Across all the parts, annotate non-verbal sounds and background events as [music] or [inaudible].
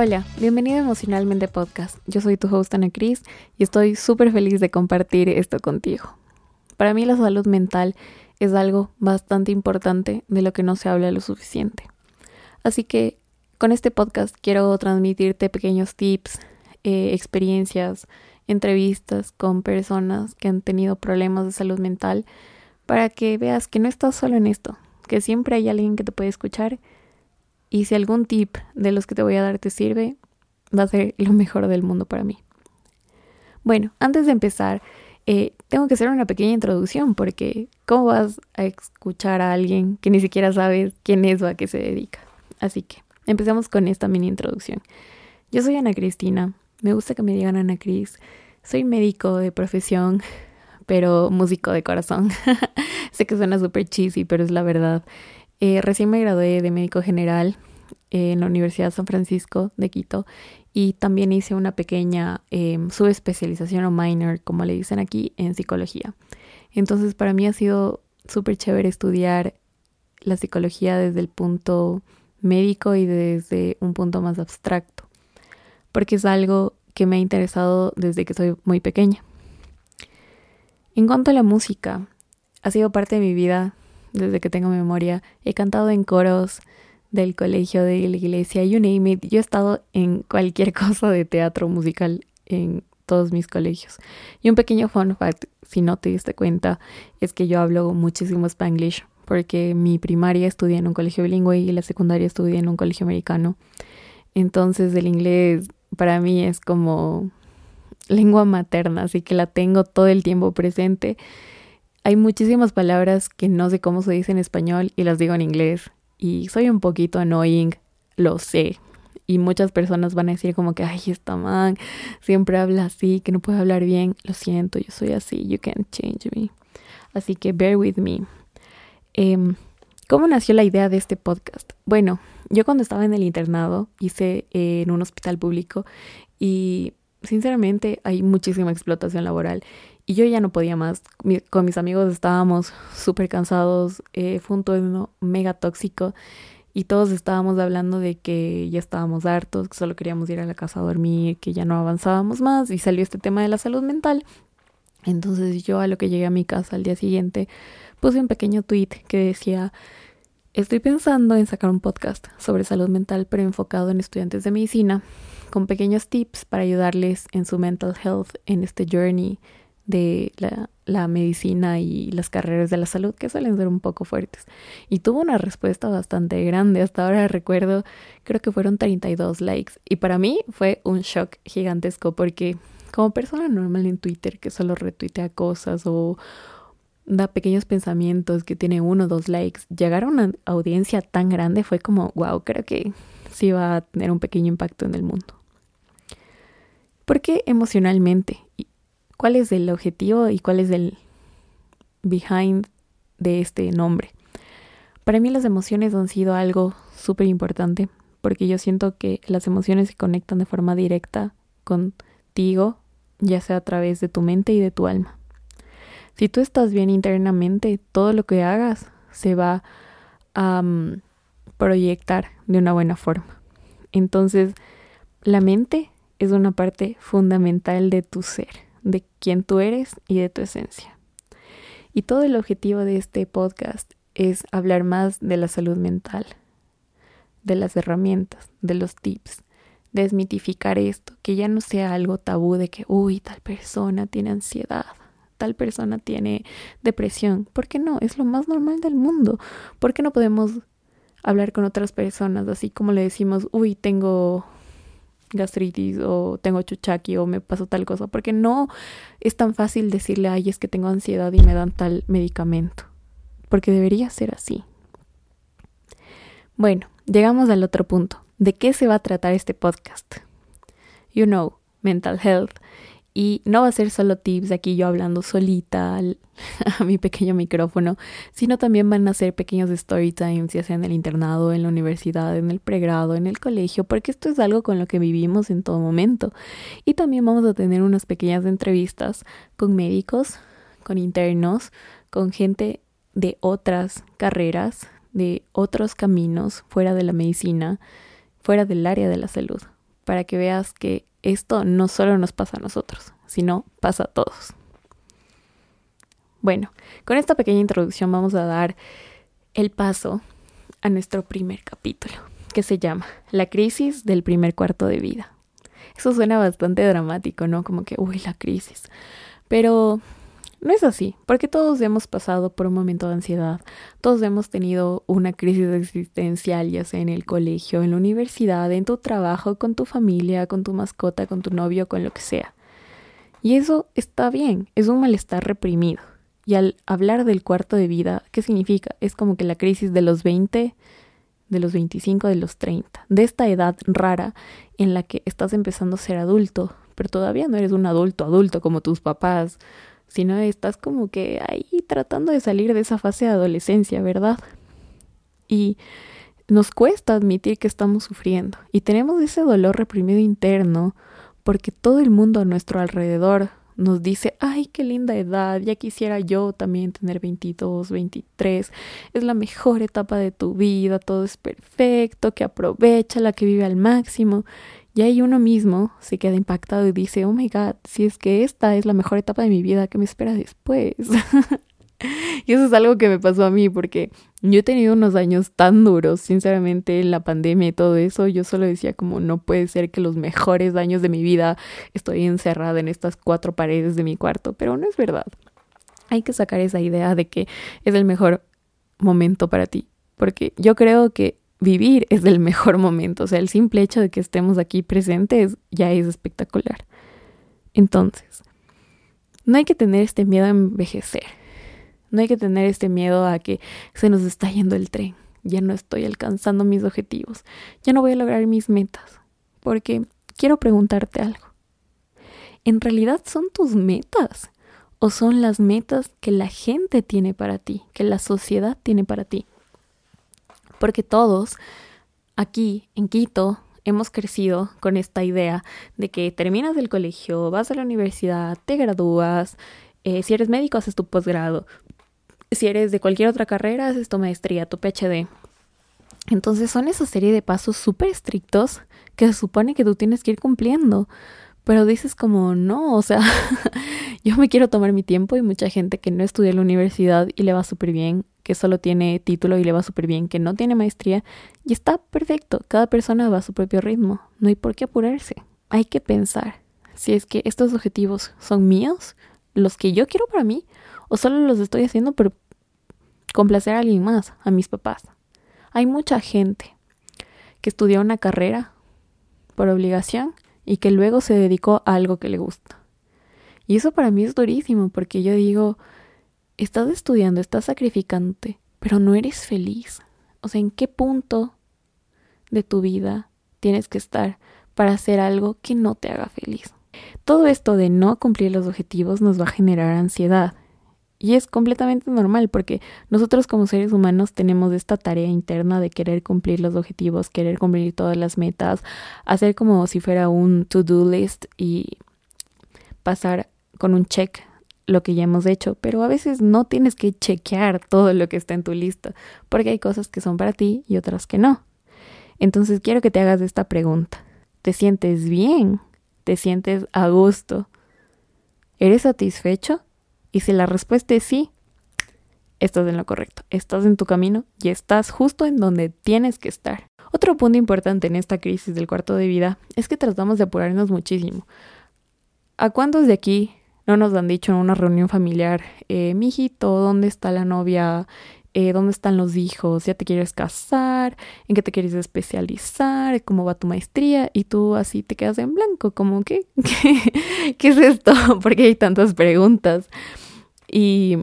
Hola, bienvenido a Emocionalmente Podcast. Yo soy tu host Ana Cris y estoy súper feliz de compartir esto contigo. Para mí la salud mental es algo bastante importante de lo que no se habla lo suficiente. Así que con este podcast quiero transmitirte pequeños tips, eh, experiencias, entrevistas con personas que han tenido problemas de salud mental para que veas que no estás solo en esto, que siempre hay alguien que te puede escuchar y si algún tip de los que te voy a dar te sirve, va a ser lo mejor del mundo para mí. Bueno, antes de empezar, eh, tengo que hacer una pequeña introducción porque ¿cómo vas a escuchar a alguien que ni siquiera sabes quién es o a qué se dedica? Así que empecemos con esta mini introducción. Yo soy Ana Cristina, me gusta que me digan Ana Cris, soy médico de profesión, pero músico de corazón. [laughs] sé que suena súper cheesy, pero es la verdad. Eh, recién me gradué de médico general en la Universidad San Francisco de Quito y también hice una pequeña em, subespecialización o minor, como le dicen aquí, en psicología. Entonces para mí ha sido súper chévere estudiar la psicología desde el punto médico y desde un punto más abstracto, porque es algo que me ha interesado desde que soy muy pequeña. En cuanto a la música, ha sido parte de mi vida desde que tengo memoria. He cantado en coros del colegio, de la iglesia, you name it. Yo he estado en cualquier [laughs] cosa de teatro musical en todos mis colegios. Y un pequeño fun fact, si no te diste cuenta, es que yo hablo muchísimo spanglish porque mi primaria estudié en un colegio bilingüe y la secundaria estudié en un colegio americano. Entonces el inglés para mí es como lengua materna, así que la tengo todo el tiempo presente hay muchísimas palabras que no sé cómo se dice en español y las digo en inglés. Y soy un poquito annoying, lo sé. Y muchas personas van a decir como que, ay, esta man siempre habla así, que no puede hablar bien. Lo siento, yo soy así, you can't change me. Así que bear with me. Em, ¿Cómo nació la idea de este podcast? Bueno, yo cuando estaba en el internado hice en un hospital público y sinceramente hay muchísima explotación laboral y yo ya no podía más. con mis amigos estábamos súper cansados. Eh, fue un turno mega tóxico. Y todos estábamos hablando de que ya estábamos hartos, que solo queríamos ir a la casa a dormir, que ya no avanzábamos más. Y salió este tema de la salud mental. Entonces yo a lo que llegué a mi casa al día siguiente puse un pequeño tweet que decía, estoy pensando en sacar un podcast sobre salud mental pero enfocado en estudiantes de medicina, con pequeños tips para ayudarles en su mental health en este journey de la, medicina y las carreras de la salud que suelen ser un poco fuertes. Y tuvo una respuesta bastante grande. Hasta ahora recuerdo, creo que fueron 32 likes. Y para mí fue un shock gigantesco porque como persona normal en Twitter que solo retuitea cosas o da pequeños pensamientos que tiene uno o dos likes, llegar a una audiencia tan grande fue como, wow, creo que sí va a tener un pequeño impacto en el mundo. Porque emocionalmente cuál es el objetivo y cuál es el behind de este nombre. Para mí las emociones han sido algo súper importante porque yo siento que las emociones se conectan de forma directa contigo, ya sea a través de tu mente y de tu alma. Si tú estás bien internamente, todo lo que hagas se va a mm, proyectar de una buena forma. Entonces, la mente es una parte fundamental de tu ser de quién tú eres y de tu esencia. Y todo el objetivo de este podcast es hablar más de la salud mental, de las herramientas, de los tips, desmitificar esto, que ya no sea algo tabú de que, uy, tal persona tiene ansiedad, tal persona tiene depresión. ¿Por qué no? Es lo más normal del mundo. ¿Por qué no podemos hablar con otras personas así como le decimos, uy, tengo gastritis o tengo chuchaki o me pasó tal cosa, porque no es tan fácil decirle, ay, es que tengo ansiedad y me dan tal medicamento, porque debería ser así. Bueno, llegamos al otro punto. ¿De qué se va a tratar este podcast? You know, mental health y no va a ser solo tips aquí yo hablando solita [laughs] a mi pequeño micrófono, sino también van a ser pequeños story times, ya sea en el internado, en la universidad, en el pregrado, en el colegio, porque esto es algo con lo que vivimos en todo momento. Y también vamos a tener unas pequeñas entrevistas con médicos, con internos, con gente de otras carreras, de otros caminos fuera de la medicina, fuera del área de la salud para que veas que esto no solo nos pasa a nosotros, sino pasa a todos. Bueno, con esta pequeña introducción vamos a dar el paso a nuestro primer capítulo, que se llama La crisis del primer cuarto de vida. Eso suena bastante dramático, ¿no? Como que, uy, la crisis. Pero no es así, porque todos hemos pasado por un momento de ansiedad, todos hemos tenido una crisis existencial, ya sea en el colegio, en la universidad, en tu trabajo, con tu familia, con tu mascota, con tu novio, con lo que sea. Y eso está bien, es un malestar reprimido. Y al hablar del cuarto de vida, ¿qué significa? Es como que la crisis de los 20, de los 25, de los 30, de esta edad rara en la que estás empezando a ser adulto, pero todavía no eres un adulto adulto como tus papás, sino estás como que ahí tratando de salir de esa fase de adolescencia, ¿verdad? Y nos cuesta admitir que estamos sufriendo y tenemos ese dolor reprimido interno porque todo el mundo a nuestro alrededor nos dice, ay, qué linda edad, ya quisiera yo también tener 22, 23, es la mejor etapa de tu vida, todo es perfecto, que aprovecha la que vive al máximo. Y ahí uno mismo se queda impactado y dice, oh my god, si es que esta es la mejor etapa de mi vida, ¿qué me espera después? [laughs] [laughs] y eso es algo que me pasó a mí porque yo he tenido unos años tan duros, sinceramente, la pandemia y todo eso, yo solo decía como no puede ser que los mejores años de mi vida estoy encerrada en estas cuatro paredes de mi cuarto, pero no es verdad. Hay que sacar esa idea de que es el mejor momento para ti, porque yo creo que vivir es el mejor momento, o sea, el simple hecho de que estemos aquí presentes ya es espectacular. Entonces, no hay que tener este miedo a envejecer no hay que tener este miedo a que se nos está yendo el tren. Ya no estoy alcanzando mis objetivos. Ya no voy a lograr mis metas. Porque quiero preguntarte algo. ¿En realidad son tus metas? ¿O son las metas que la gente tiene para ti? Que la sociedad tiene para ti? Porque todos aquí en Quito hemos crecido con esta idea de que terminas el colegio, vas a la universidad, te gradúas, eh, si eres médico haces tu posgrado, si eres de cualquier otra carrera, haces tu maestría, tu PhD. Entonces son esa serie de pasos súper estrictos que se supone que tú tienes que ir cumpliendo. Pero dices como, no, o sea, [laughs] yo me quiero tomar mi tiempo y mucha gente que no estudia en la universidad y le va súper bien, que solo tiene título y le va súper bien, que no tiene maestría, y está perfecto, cada persona va a su propio ritmo, no hay por qué apurarse, hay que pensar si es que estos objetivos son míos, los que yo quiero para mí, o solo los estoy haciendo por complacer a alguien más, a mis papás. Hay mucha gente que estudió una carrera por obligación y que luego se dedicó a algo que le gusta. Y eso para mí es durísimo porque yo digo, estás estudiando, estás sacrificándote, pero no eres feliz. O sea, ¿en qué punto de tu vida tienes que estar para hacer algo que no te haga feliz? Todo esto de no cumplir los objetivos nos va a generar ansiedad y es completamente normal porque nosotros como seres humanos tenemos esta tarea interna de querer cumplir los objetivos, querer cumplir todas las metas, hacer como si fuera un to-do list y pasar con un check lo que ya hemos hecho, pero a veces no tienes que chequear todo lo que está en tu lista, porque hay cosas que son para ti y otras que no. Entonces quiero que te hagas esta pregunta. ¿Te sientes bien? ¿Te sientes a gusto? ¿Eres satisfecho? Y si la respuesta es sí, estás en lo correcto, estás en tu camino y estás justo en donde tienes que estar. Otro punto importante en esta crisis del cuarto de vida es que tratamos de apurarnos muchísimo. ¿A cuántos de aquí no nos han dicho en una reunión familiar, eh, mijito, ¿dónde está la novia? Eh, ¿Dónde están los hijos? ¿Ya te quieres casar? ¿En qué te quieres especializar? ¿Cómo va tu maestría? Y tú así te quedas en blanco, como que, [laughs] ¿qué, ¿qué es esto? [laughs] Porque hay tantas preguntas. Y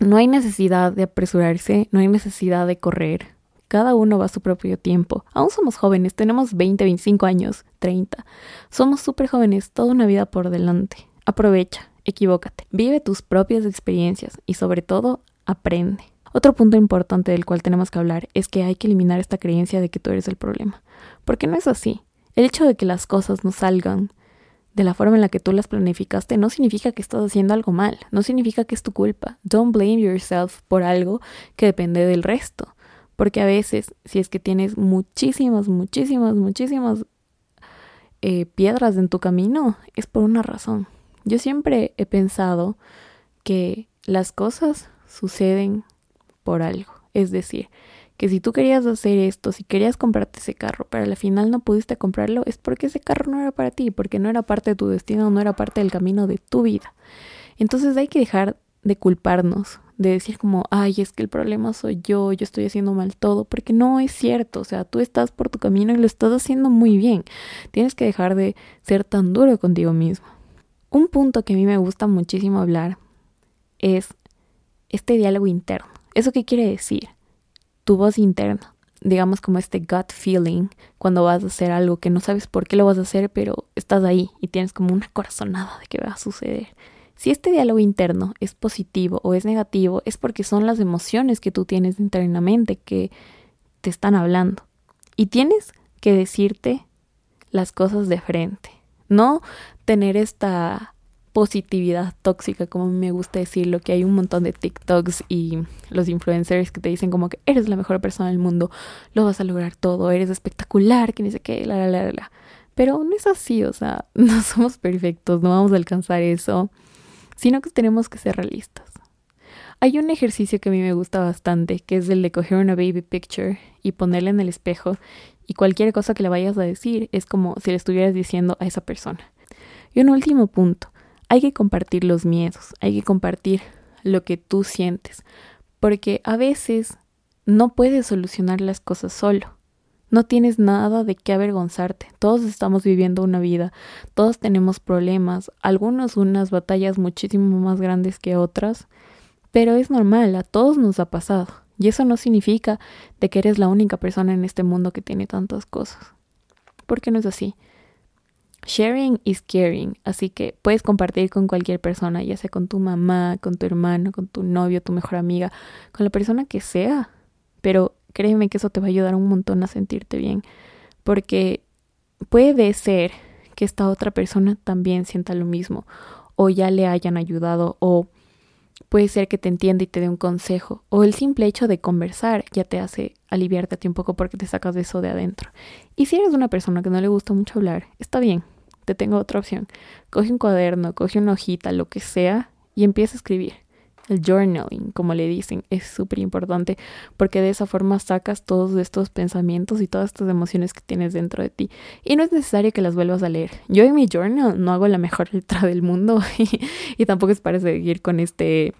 no hay necesidad de apresurarse, no hay necesidad de correr. Cada uno va a su propio tiempo. Aún somos jóvenes, tenemos 20, 25 años, 30. Somos súper jóvenes, toda una vida por delante. Aprovecha, equivócate, vive tus propias experiencias y sobre todo, aprende. Otro punto importante del cual tenemos que hablar es que hay que eliminar esta creencia de que tú eres el problema. Porque no es así. El hecho de que las cosas no salgan de la forma en la que tú las planificaste no significa que estás haciendo algo mal, no significa que es tu culpa. Don't blame yourself por algo que depende del resto. Porque a veces, si es que tienes muchísimas, muchísimas, muchísimas eh, piedras en tu camino es por una razón. Yo siempre he pensado que las cosas suceden por algo. Es decir, que si tú querías hacer esto, si querías comprarte ese carro, pero al final no pudiste comprarlo, es porque ese carro no era para ti, porque no era parte de tu destino, no era parte del camino de tu vida. Entonces hay que dejar de culparnos, de decir como, ay, es que el problema soy yo, yo estoy haciendo mal todo, porque no es cierto, o sea, tú estás por tu camino y lo estás haciendo muy bien. Tienes que dejar de ser tan duro contigo mismo. Un punto que a mí me gusta muchísimo hablar es este diálogo interno. ¿Eso qué quiere decir? Tu voz interna, digamos como este gut feeling cuando vas a hacer algo que no sabes por qué lo vas a hacer, pero estás ahí y tienes como una corazonada de que va a suceder. Si este diálogo interno es positivo o es negativo, es porque son las emociones que tú tienes internamente que te están hablando. Y tienes que decirte las cosas de frente, no tener esta positividad tóxica, como me gusta decirlo, que hay un montón de TikToks y los influencers que te dicen como que eres la mejor persona del mundo, lo vas a lograr todo, eres espectacular, que ni sé qué, la, la, la, la. Pero no es así, o sea, [laughs] no somos perfectos, no vamos a alcanzar eso, sino que tenemos que ser realistas. Hay un ejercicio que a mí me gusta bastante, que es el de coger una baby picture y ponerla en el espejo y cualquier cosa que le vayas a decir es como si le estuvieras diciendo a esa persona. Y un último punto, hay que compartir los miedos, hay que compartir lo que tú sientes, porque a veces no puedes solucionar las cosas solo. No tienes nada de qué avergonzarte. Todos estamos viviendo una vida, todos tenemos problemas, algunos unas batallas muchísimo más grandes que otras, pero es normal, a todos nos ha pasado. Y eso no significa de que eres la única persona en este mundo que tiene tantas cosas. Porque no es así. Sharing is caring, así que puedes compartir con cualquier persona, ya sea con tu mamá, con tu hermano, con tu novio, tu mejor amiga, con la persona que sea. Pero créeme que eso te va a ayudar un montón a sentirte bien, porque puede ser que esta otra persona también sienta lo mismo, o ya le hayan ayudado, o puede ser que te entienda y te dé un consejo, o el simple hecho de conversar ya te hace aliviarte a ti un poco porque te sacas de eso de adentro. Y si eres una persona que no le gusta mucho hablar, está bien, te tengo otra opción. Coge un cuaderno, coge una hojita, lo que sea, y empieza a escribir. El journaling, como le dicen, es súper importante porque de esa forma sacas todos estos pensamientos y todas estas emociones que tienes dentro de ti. Y no es necesario que las vuelvas a leer. Yo en mi journal no hago la mejor letra del mundo y, [laughs] y tampoco es para seguir con este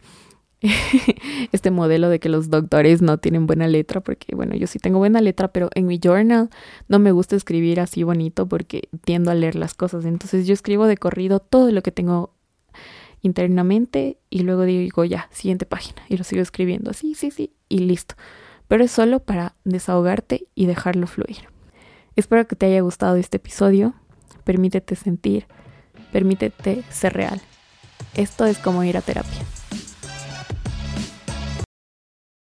[laughs] este modelo de que los doctores no tienen buena letra, porque bueno, yo sí tengo buena letra, pero en mi journal no me gusta escribir así bonito porque tiendo a leer las cosas. Entonces yo escribo de corrido todo lo que tengo internamente y luego digo ya, siguiente página y lo sigo escribiendo así, sí, sí, y listo. Pero es solo para desahogarte y dejarlo fluir. Espero que te haya gustado este episodio. Permítete sentir, permítete ser real. Esto es como ir a terapia.